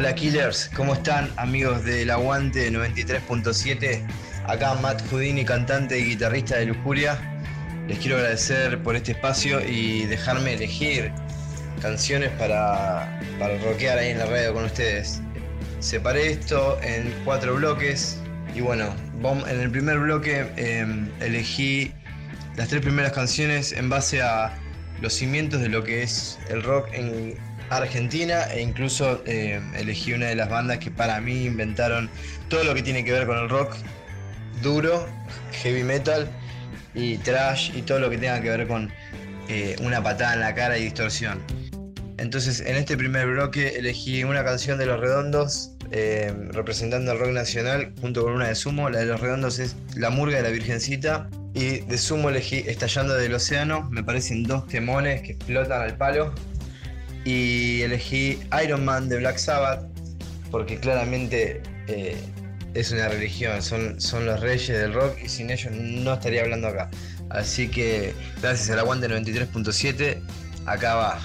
Hola Killers, ¿cómo están amigos del Aguante 93.7? Acá Matt Houdini, cantante y guitarrista de Lujuria. Les quiero agradecer por este espacio y dejarme elegir canciones para, para rockear ahí en la radio con ustedes. Separé esto en cuatro bloques y bueno, en el primer bloque em, elegí las tres primeras canciones en base a los cimientos de lo que es el rock en Argentina e incluso eh, elegí una de las bandas que para mí inventaron todo lo que tiene que ver con el rock duro, heavy metal y trash y todo lo que tenga que ver con eh, una patada en la cara y distorsión. Entonces en este primer bloque elegí una canción de Los Redondos eh, representando el rock nacional junto con una de Sumo. La de Los Redondos es La Murga de la Virgencita y de Sumo elegí Estallando del Océano. Me parecen dos temones que explotan al palo y elegí Iron Man de Black Sabbath porque claramente eh, es una religión, son, son los reyes del rock y sin ellos no estaría hablando acá. Así que gracias al aguante 93.7, acá va.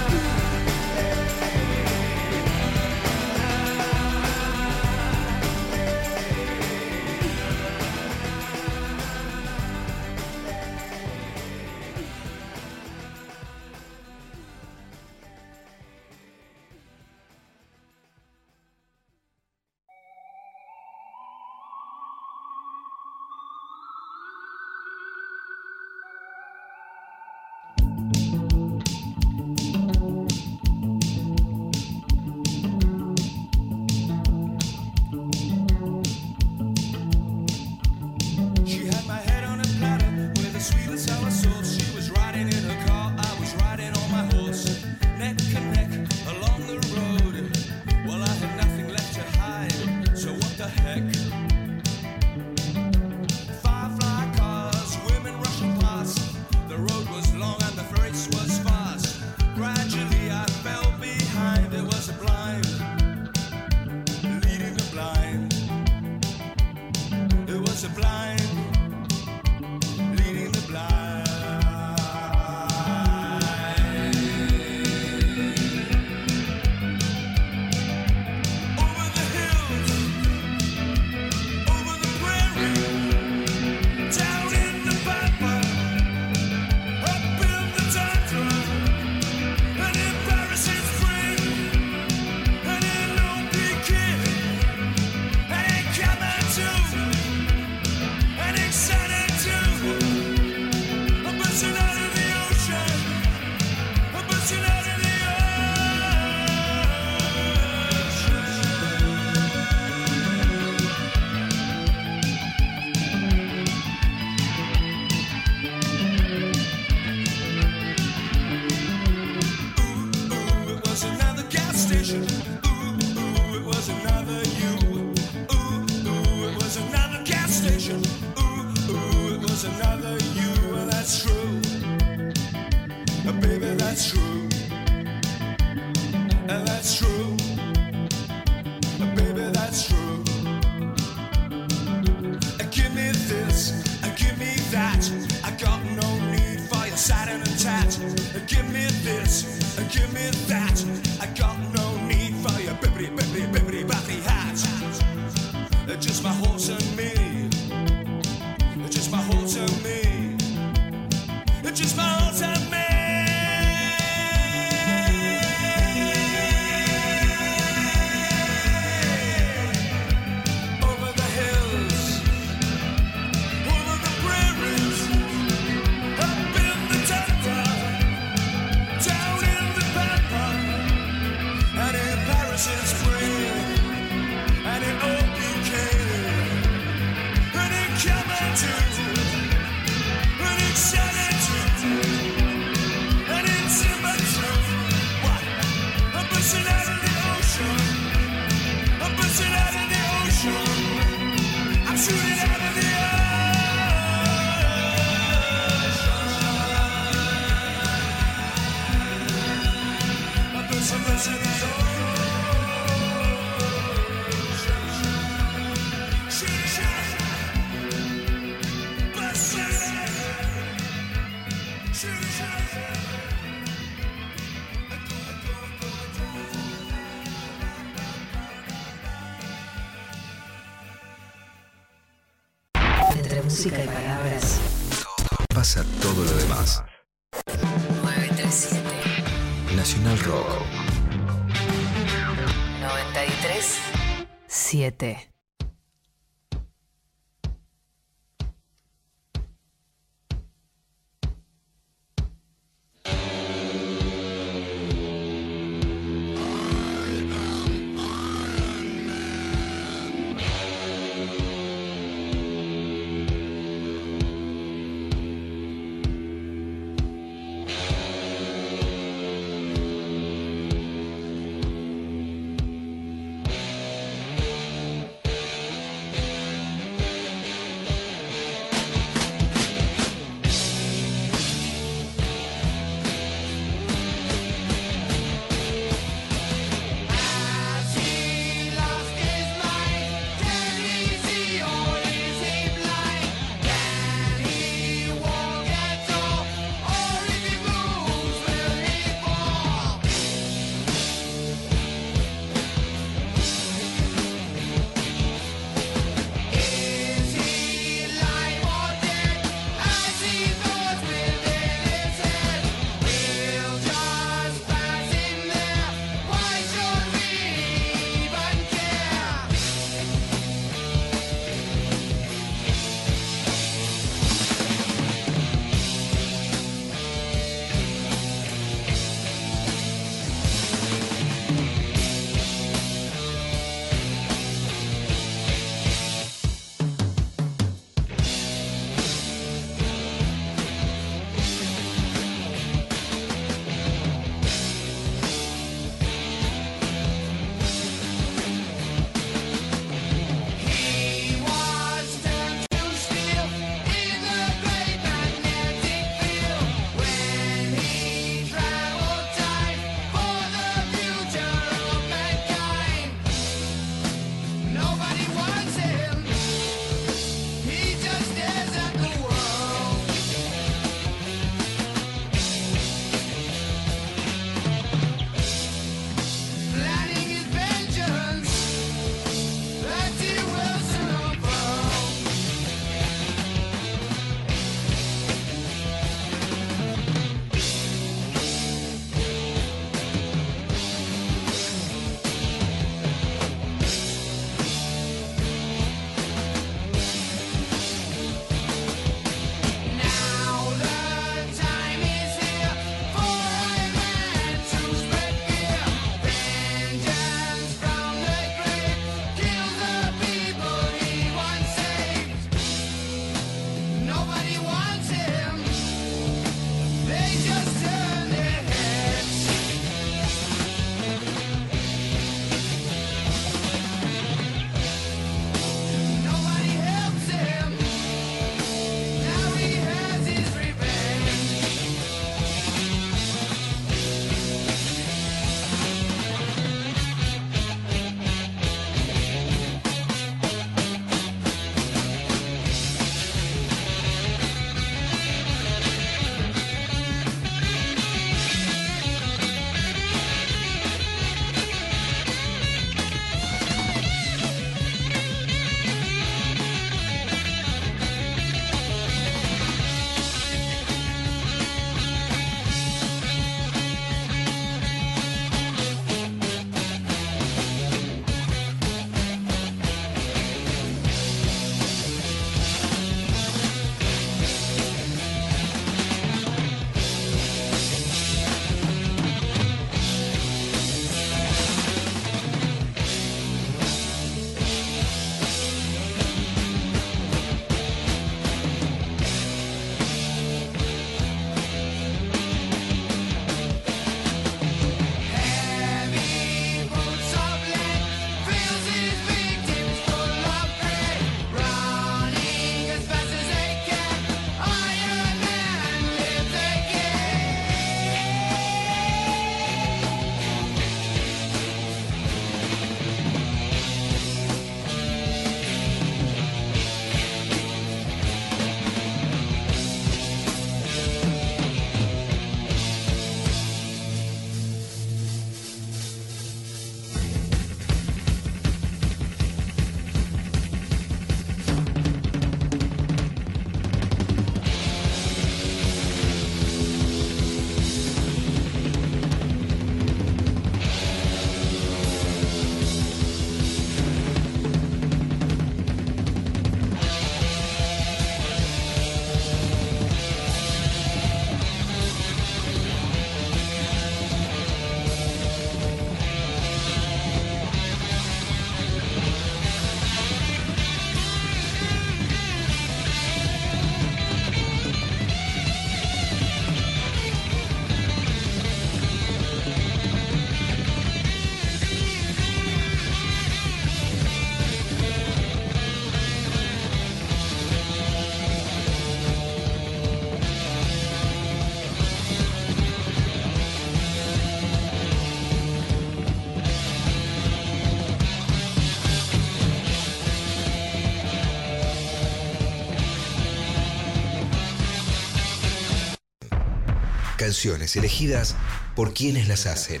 Canciones elegidas por quienes las hacen.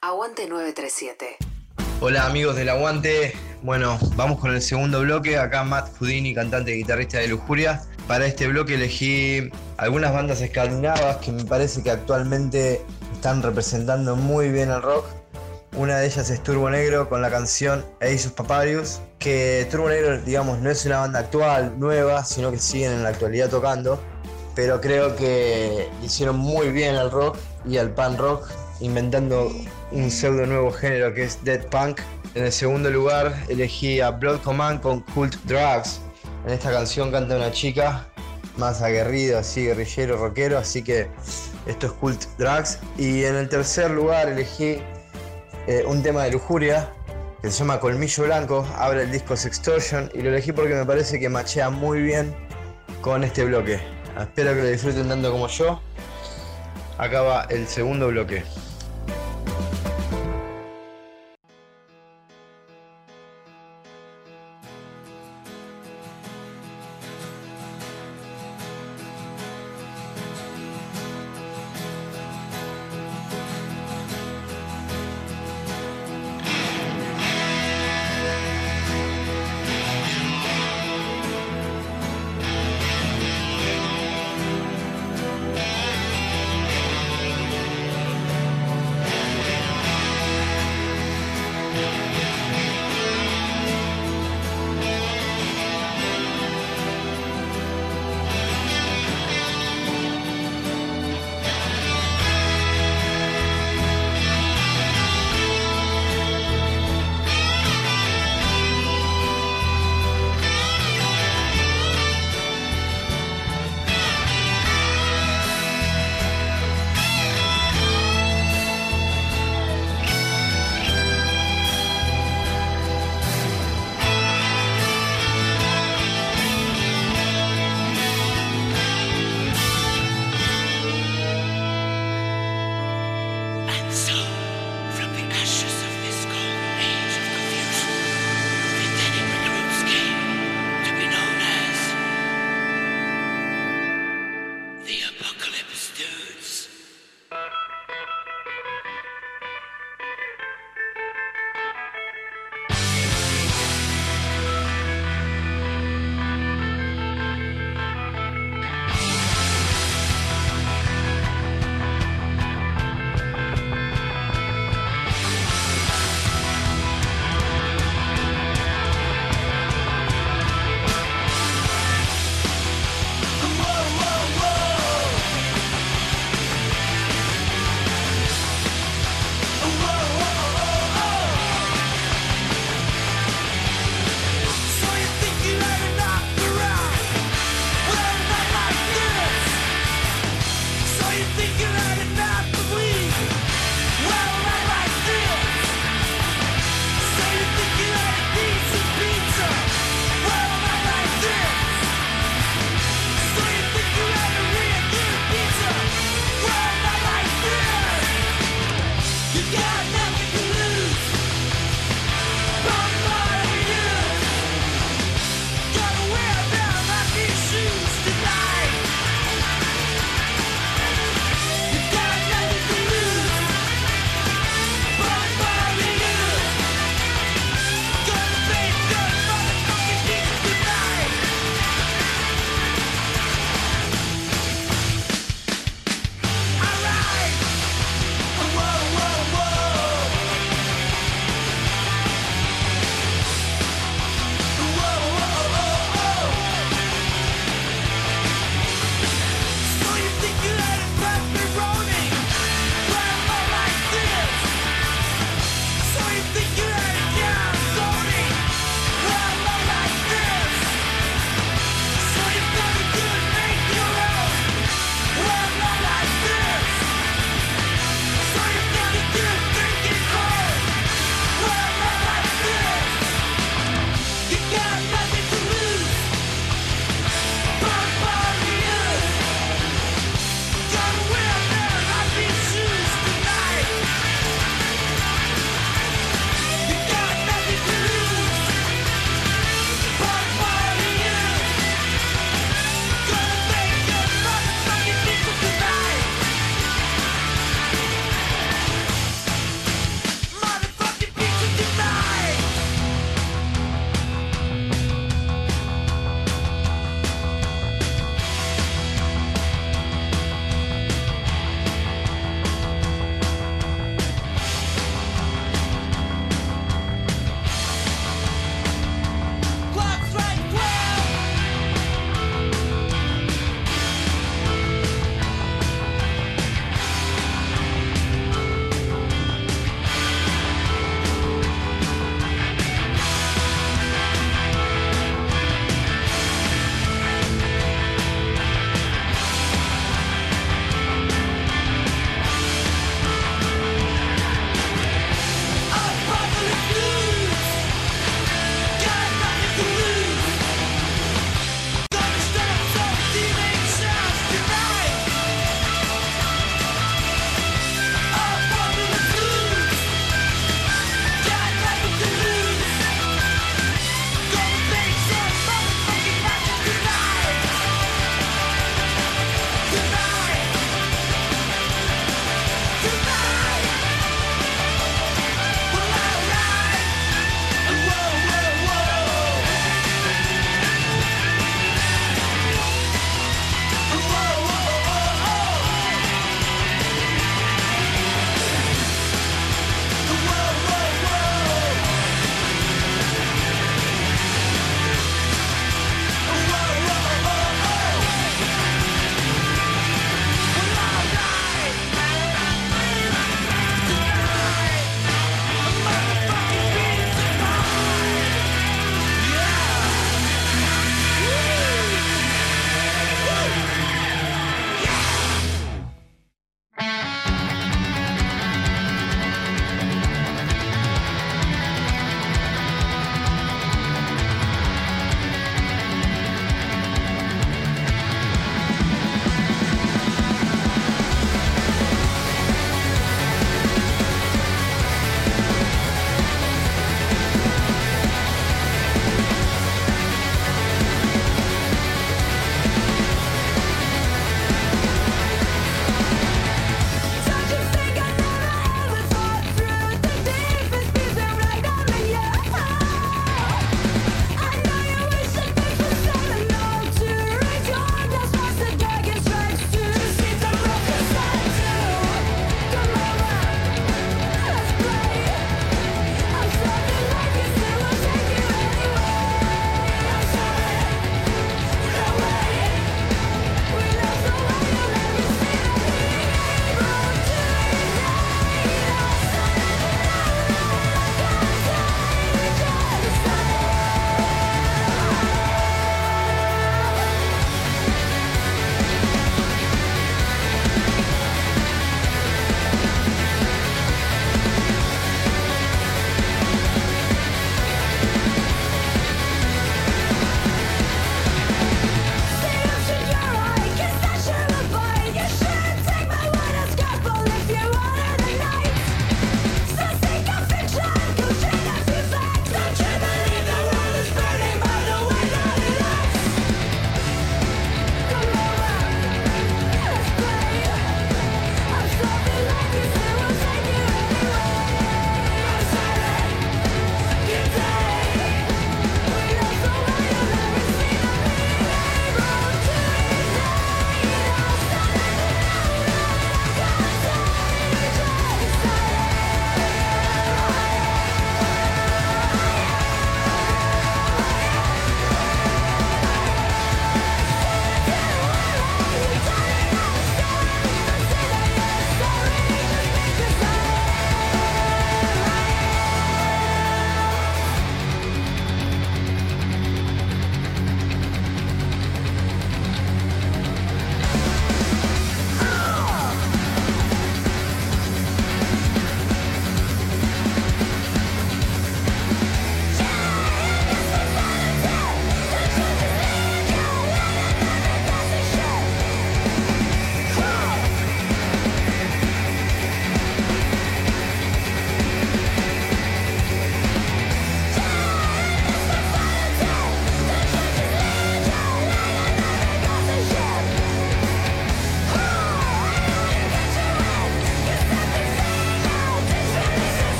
Aguante 937. Hola amigos del Aguante. Bueno, vamos con el segundo bloque. Acá Matt Houdini, cantante y guitarrista de Lujuria. Para este bloque elegí algunas bandas escandinavas que me parece que actualmente están representando muy bien el rock. Una de ellas es Turbo Negro con la canción Ace of Paparius, que Turbo Negro, digamos, no es una banda actual, nueva, sino que siguen en la actualidad tocando, pero creo que hicieron muy bien al rock y al punk rock, inventando un pseudo nuevo género que es Dead Punk. En el segundo lugar elegí a Blood Command con Cult Drugs. En esta canción canta una chica más aguerrida, así guerrillero, rockero, así que esto es Cult Drugs. Y en el tercer lugar elegí eh, un tema de lujuria que se llama Colmillo Blanco, abre el disco Sextortion y lo elegí porque me parece que machea muy bien con este bloque. Espero que lo disfruten tanto como yo. Acá va el segundo bloque.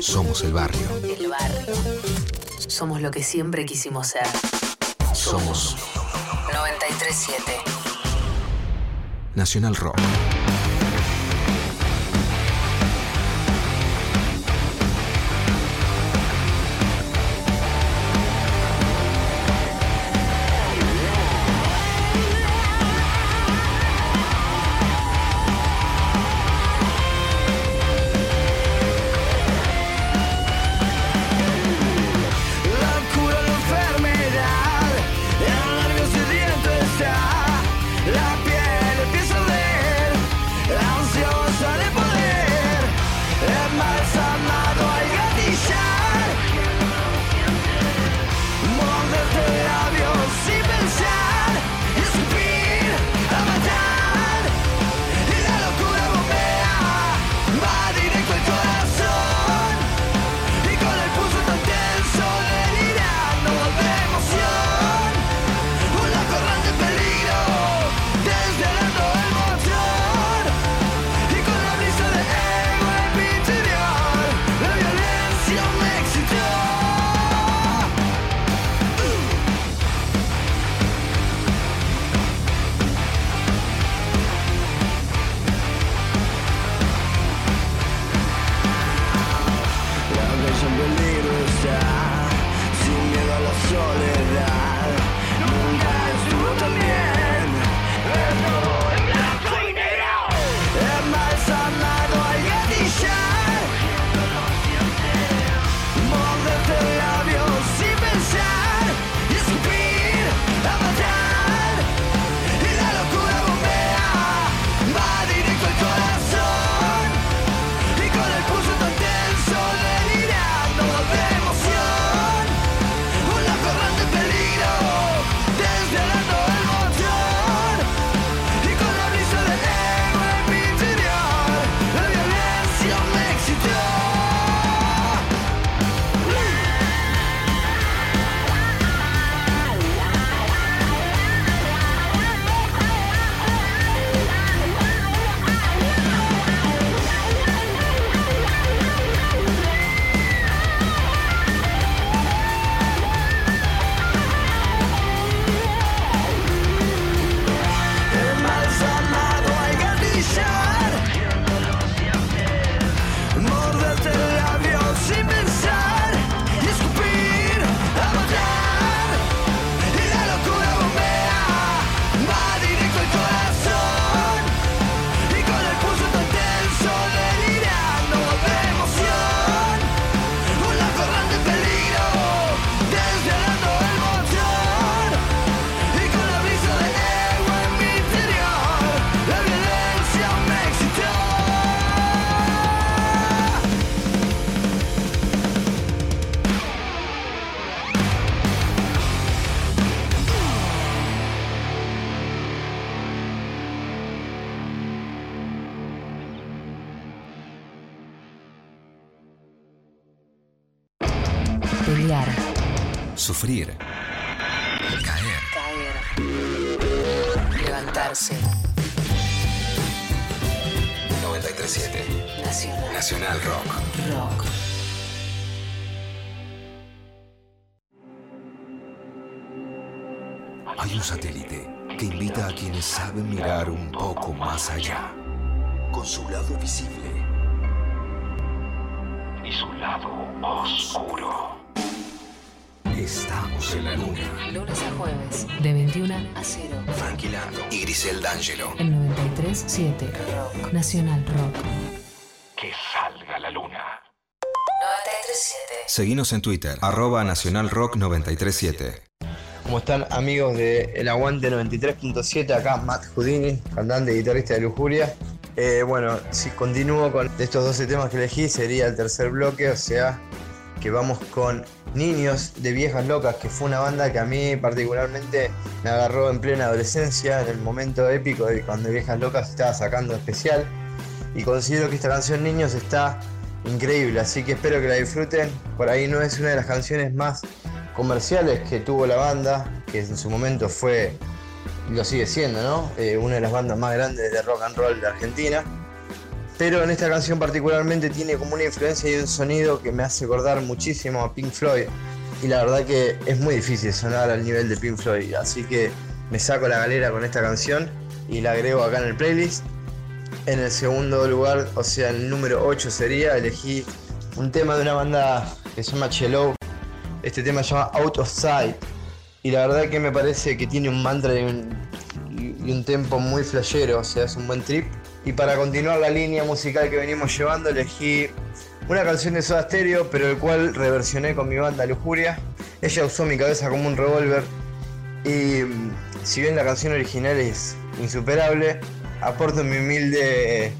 Somos el barrio. El barrio. Somos lo que siempre quisimos ser. Somos 937. Nacional Rock. 93.7. Rock. Nacional Rock. Que salga la luna. 93.7. Seguinos en Twitter, arroba Nacional Rock 937. ¿Cómo están amigos de El Aguante 93.7? Acá Matt Houdini, cantante y guitarrista de Lujuria. Eh, bueno, si continúo con estos 12 temas que elegí, sería el tercer bloque, o sea, que vamos con Niños de Viejas Locas, que fue una banda que a mí particularmente me agarró en plena adolescencia, en el momento épico de cuando Viejas Locas estaba sacando especial. Y considero que esta canción Niños está increíble, así que espero que la disfruten. Por ahí no es una de las canciones más comerciales que tuvo la banda, que en su momento fue, lo sigue siendo, ¿no? Eh, una de las bandas más grandes de rock and roll de Argentina. Pero en esta canción particularmente tiene como una influencia y un sonido que me hace acordar muchísimo a Pink Floyd. Y la verdad que es muy difícil sonar al nivel de Pink Floyd. Así que me saco la galera con esta canción y la agrego acá en el playlist. En el segundo lugar, o sea, el número 8 sería, elegí un tema de una banda que se llama Cello. Este tema se llama Out of Sight. Y la verdad que me parece que tiene un mantra y un, y un tempo muy flashero, o sea, es un buen trip. Y para continuar la línea musical que venimos llevando, elegí una canción de Soda Stereo, pero el cual reversioné con mi banda Lujuria. Ella usó mi cabeza como un revólver. Y mm, si bien la canción original es insuperable, aporto mi humilde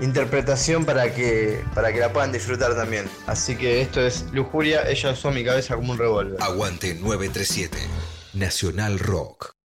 interpretación para que, para que la puedan disfrutar también. Así que esto es Lujuria, ella usó mi cabeza como un revólver. Aguante 937. Nacional Rock.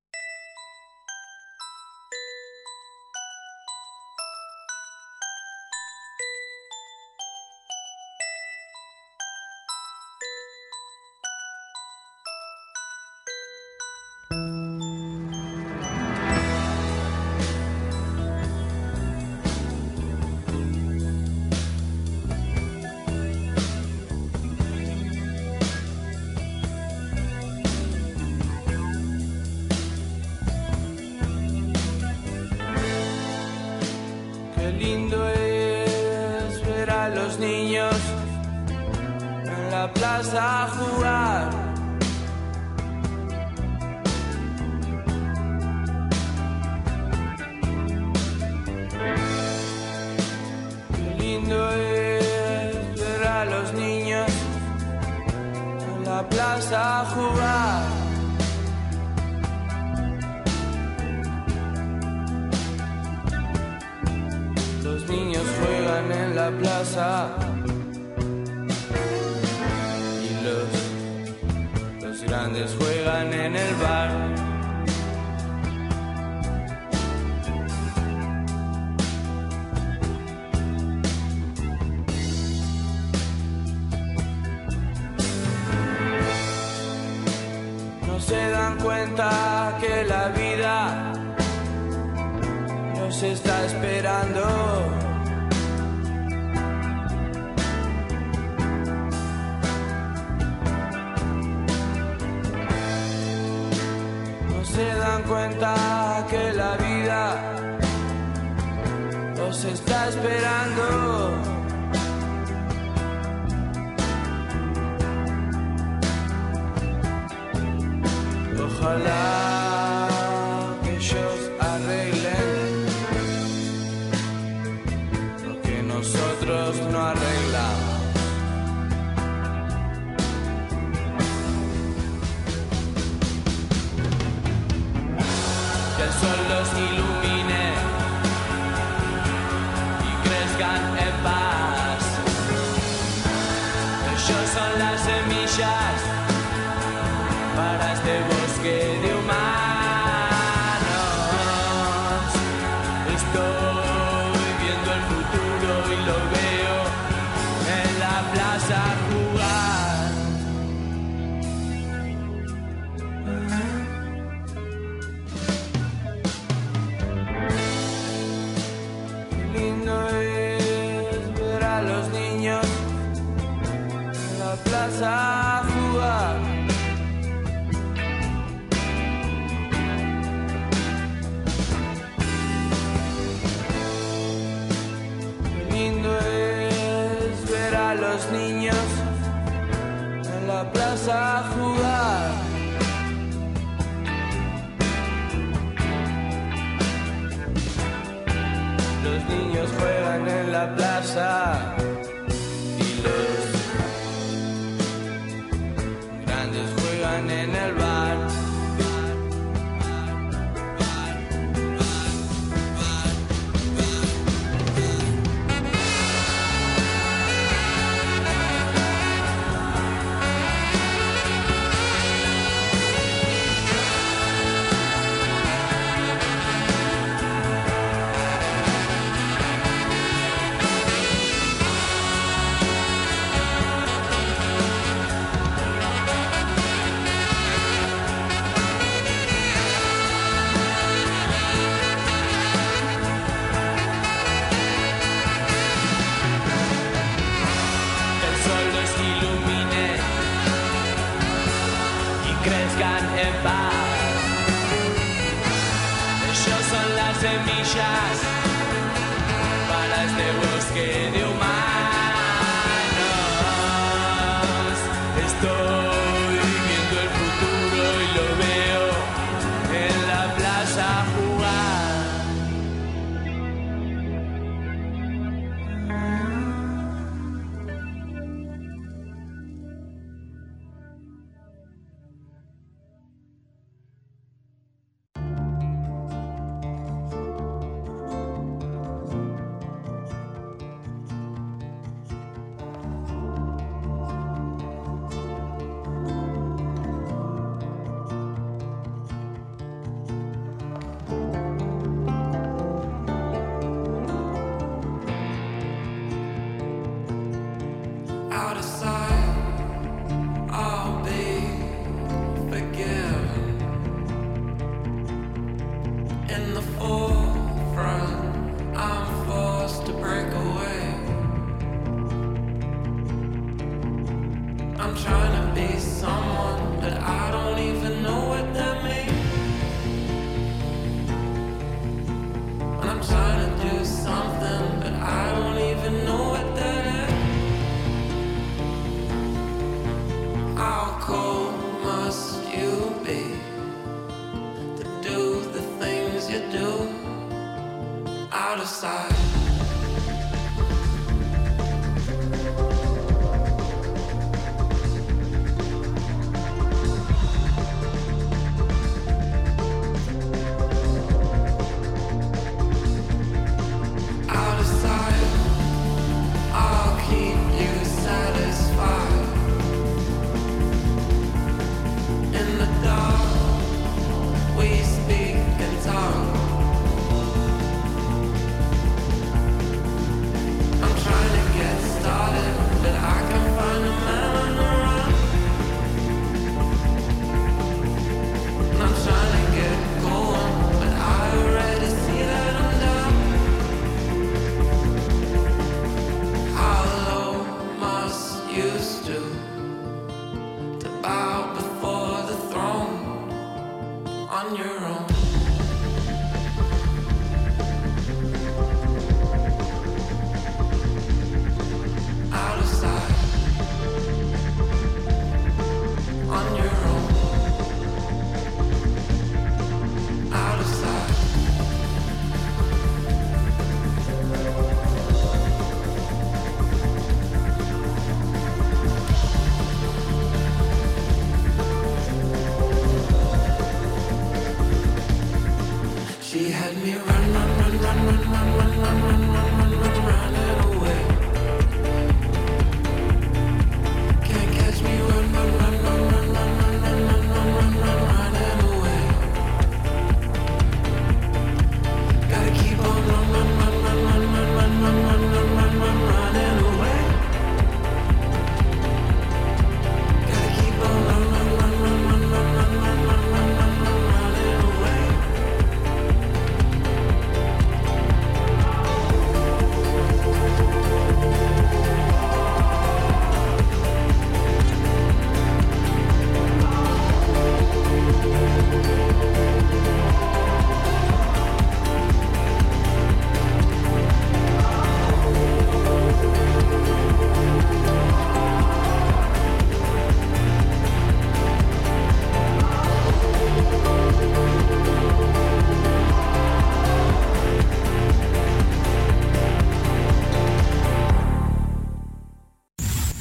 Es ver a los niños en la plaza jugar. Los niños juegan en la plaza y los, los grandes juegan en el bar. Cuenta que la vida nos está esperando. No se dan cuenta que la vida los está esperando. halal.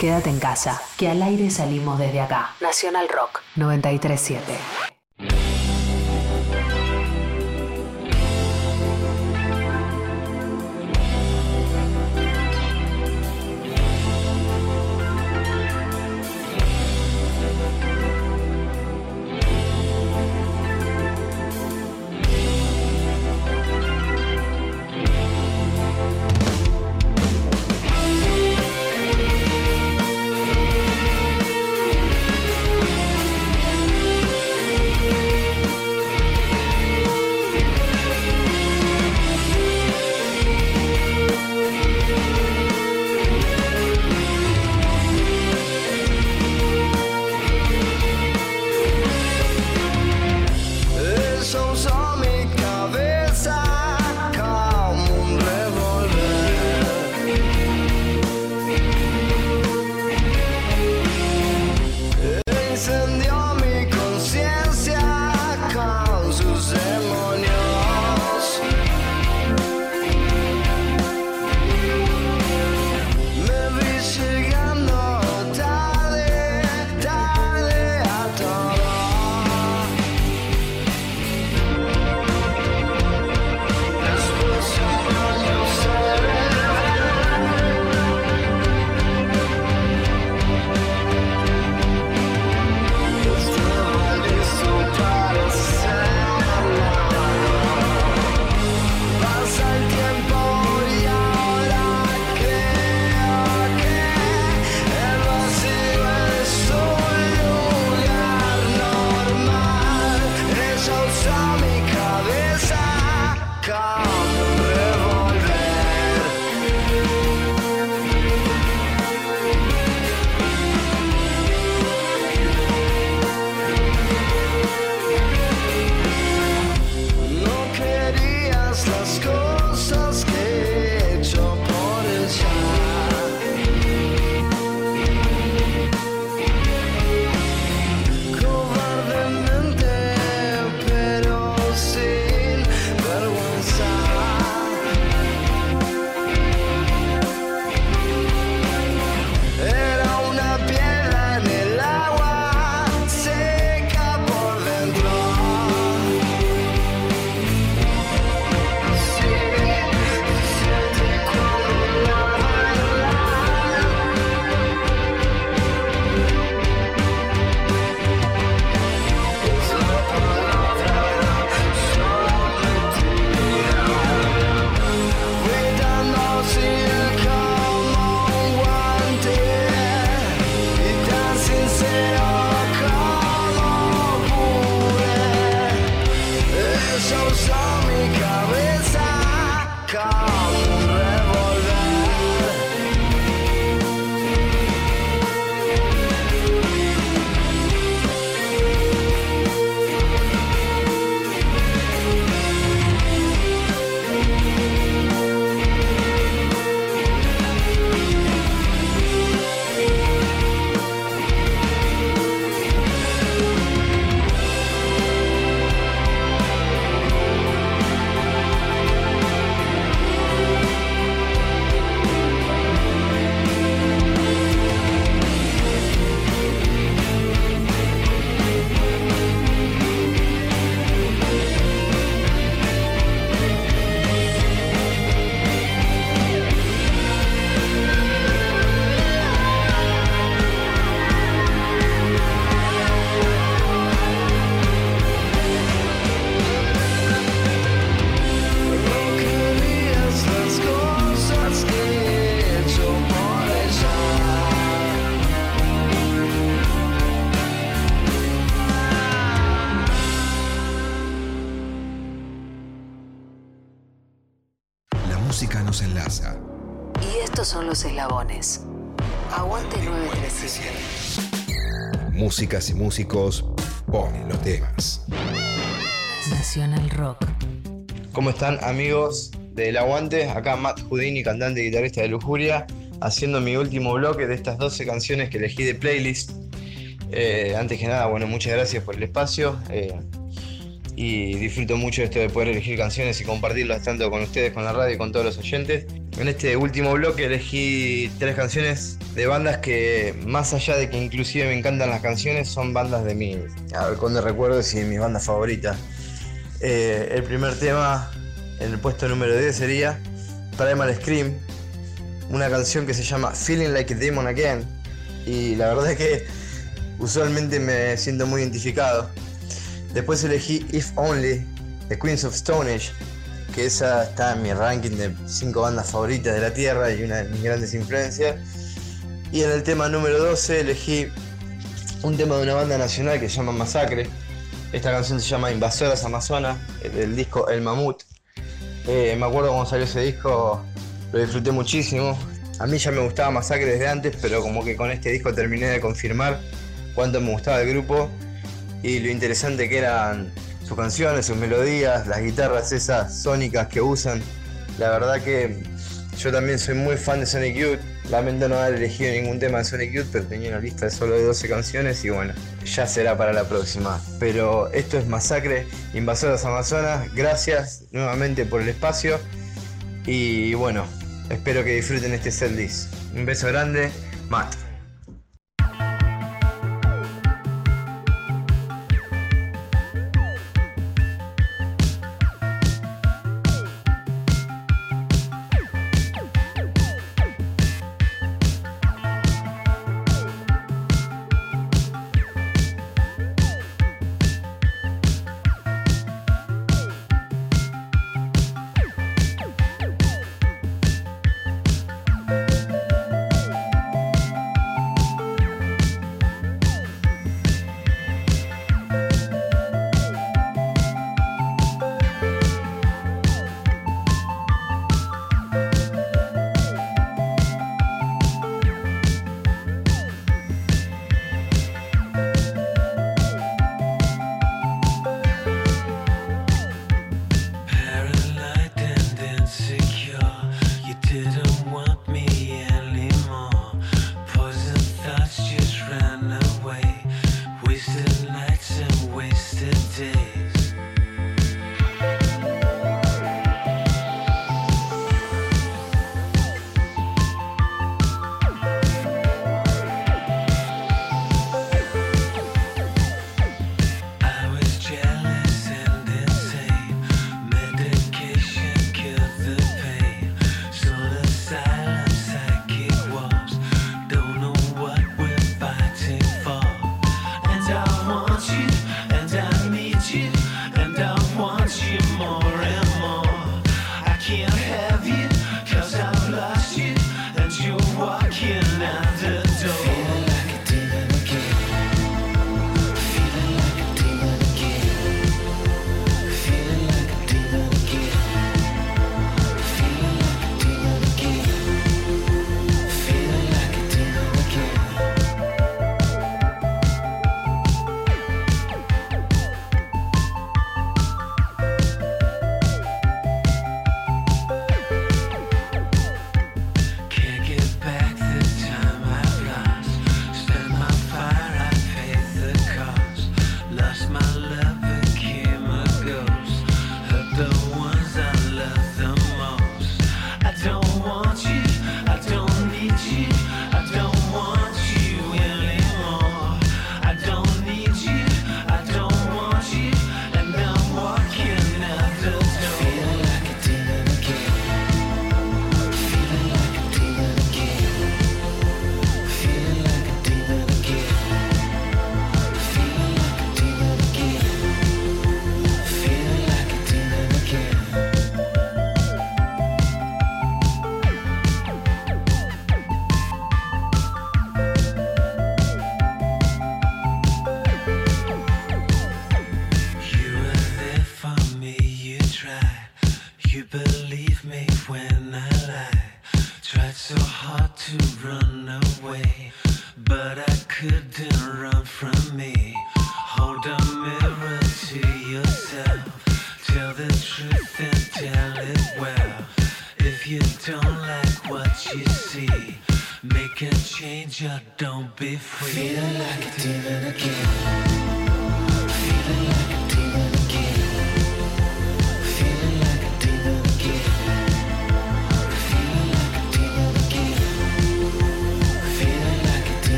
Quédate en casa, que al aire salimos desde acá. Nacional Rock 937. Músicos ponen los temas. Nacional Rock. ¿Cómo están amigos del Aguante? Acá Matt Houdini, cantante y guitarrista de Lujuria, haciendo mi último bloque de estas 12 canciones que elegí de playlist. Eh, antes que nada, bueno, muchas gracias por el espacio. eh, y disfruto mucho esto de poder elegir canciones y compartirlas tanto con ustedes, con la radio y con todos los oyentes. En este último bloque elegí tres canciones de bandas que, más allá de que inclusive me encantan las canciones, son bandas de mi, a ver, cuando recuerdo si mis bandas favoritas. Eh, el primer tema en el puesto número 10 sería Primal Scream, una canción que se llama Feeling Like a Demon Again. Y la verdad es que usualmente me siento muy identificado. Después elegí If Only, de Queens of Stone Age, que esa está en mi ranking de 5 bandas favoritas de la Tierra y una de mis grandes influencias. Y en el tema número 12 elegí un tema de una banda nacional que se llama Masacre. Esta canción se llama Invasoras Amazonas, del disco El Mamut. Eh, me acuerdo cuando salió ese disco, lo disfruté muchísimo. A mí ya me gustaba Masacre desde antes, pero como que con este disco terminé de confirmar cuánto me gustaba el grupo y lo interesante que eran sus canciones, sus melodías, las guitarras esas sónicas que usan. La verdad que yo también soy muy fan de Sonic Youth. Lamento no haber elegido ningún tema de Sonic Youth, pero tenía una lista de solo de 12 canciones y bueno, ya será para la próxima. Pero esto es Masacre, Invasoras Amazonas. Gracias nuevamente por el espacio y bueno, espero que disfruten este setlist. Un beso grande, Matt.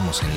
Estamos en